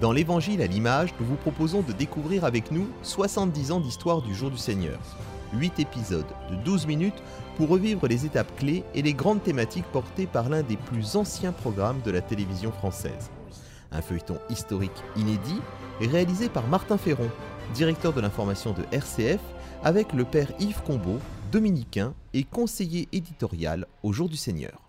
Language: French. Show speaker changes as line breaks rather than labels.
Dans l'Évangile à l'image, nous vous proposons de découvrir avec nous 70 ans d'histoire du jour du Seigneur. 8 épisodes de 12 minutes pour revivre les étapes clés et les grandes thématiques portées par l'un des plus anciens programmes de la télévision française. Un feuilleton historique inédit réalisé par Martin Ferron, directeur de l'information de RCF, avec le père Yves Combeau, dominicain et conseiller éditorial au jour du Seigneur.